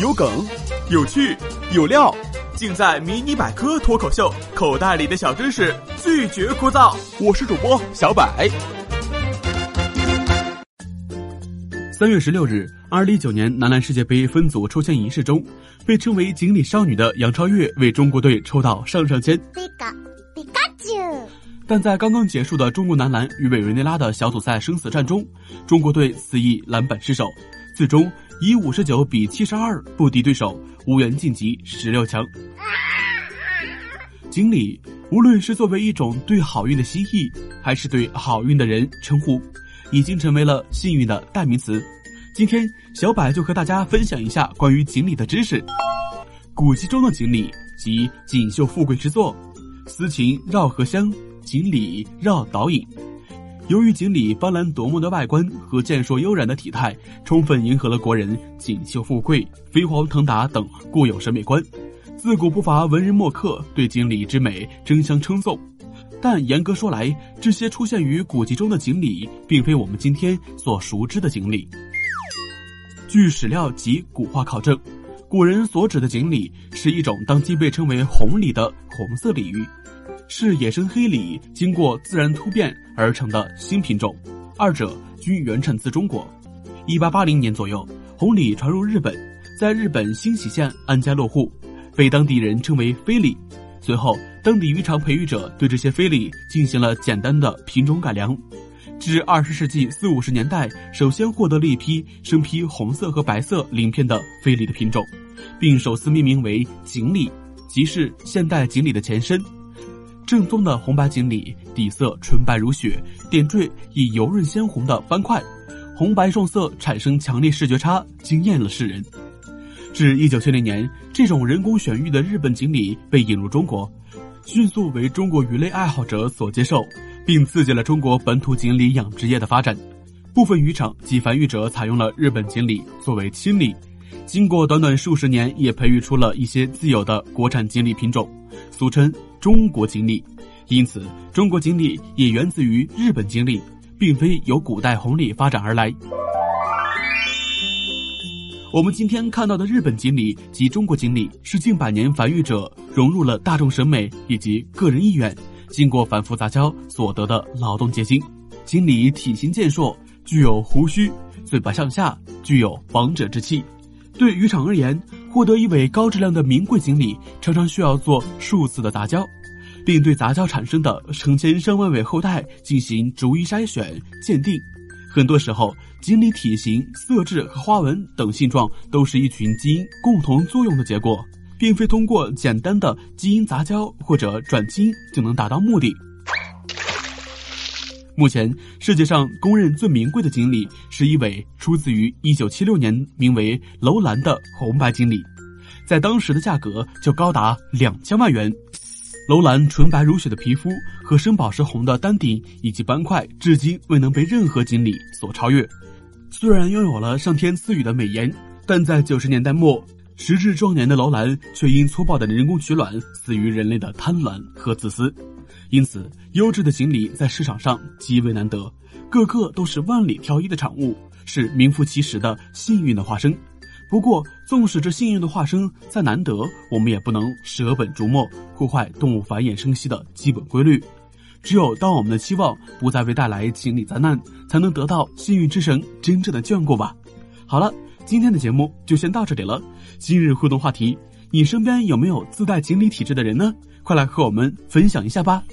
有梗，有趣，有料，尽在《迷你百科脱口秀》，口袋里的小知识拒绝枯燥。我是主播小百。三月十六日，二零一九年男篮世界杯分组抽签仪式中，被称为“锦鲤少女”的杨超越为中国队抽到上上签。但在刚刚结束的中国男篮与委内瑞拉的小组赛生死战中，中国队肆意篮板失守，最终。以五十九比七十二不敌对手，无缘晋级十六强。锦鲤，无论是作为一种对好运的蜥蜴，还是对好运的人称呼，已经成为了幸运的代名词。今天，小柏就和大家分享一下关于锦鲤的知识。古籍中的锦鲤即锦绣富贵之作，丝琴绕荷香，锦鲤绕导引。由于锦鲤斑斓夺目的外观和健硕悠然的体态，充分迎合了国人锦绣富贵、飞黄腾达等固有审美观，自古不乏文人墨客对锦鲤之美争相称颂。但严格说来，这些出现于古籍中的锦鲤，并非我们今天所熟知的锦鲤。据史料及古画考证，古人所指的锦鲤是一种当今被称为红鲤的红色鲤鱼。是野生黑鲤经过自然突变而成的新品种，二者均原产自中国。一八八零年左右，红鲤传入日本，在日本新喜县安家落户，被当地人称为飞鲤。随后，当地渔场培育者对这些飞鲤进行了简单的品种改良，至二十世纪四五十年代，首先获得了一批生披红色和白色鳞片的飞鲤的品种，并首次命名为锦鲤，即是现代锦鲤的前身。正宗的红白锦鲤底色纯白如雪，点缀以油润鲜红的斑块，红白撞色产生强烈视觉差，惊艳了世人。至一九七零年，这种人工选育的日本锦鲤被引入中国，迅速为中国鱼类爱好者所接受，并刺激了中国本土锦鲤养殖业的发展。部分渔场及繁育者采用了日本锦鲤作为亲鲤，经过短短数十年，也培育出了一些自有的国产锦鲤品种，俗称。中国锦鲤，因此中国锦鲤也源自于日本锦鲤，并非由古代红鲤发展而来。我们今天看到的日本锦鲤及中国锦鲤，是近百年繁育者融入了大众审美以及个人意愿，经过反复杂交所得的劳动结晶。锦鲤体型健硕，具有胡须，嘴巴向下，具有王者之气。对渔场而言，获得一尾高质量的名贵锦鲤，常常需要做数次的杂交，并对杂交产生的成千上万尾后代进行逐一筛选鉴定。很多时候，锦鲤体型、色质和花纹等性状都是一群基因共同作用的结果，并非通过简单的基因杂交或者转基因就能达到目的。目前世界上公认最名贵的锦鲤是一尾出自于一九七六年名为楼兰的红白锦鲤，在当时的价格就高达两千万元。楼兰纯白如雪的皮肤和深宝石红的丹顶以及斑块，至今未能被任何锦鲤所超越。虽然拥有了上天赐予的美颜，但在九十年代末，时至壮年的楼兰却因粗暴的人工取卵死于人类的贪婪和自私。因此，优质的锦鲤在市场上极为难得，个个都是万里挑一的产物，是名副其实的幸运的化身。不过，纵使这幸运的化身再难得，我们也不能舍本逐末，破坏动物繁衍生息的基本规律。只有当我们的期望不再为带来锦鲤灾难，才能得到幸运之神真正的眷顾吧。好了，今天的节目就先到这里了。今日互动话题：你身边有没有自带锦鲤体质的人呢？快来和我们分享一下吧！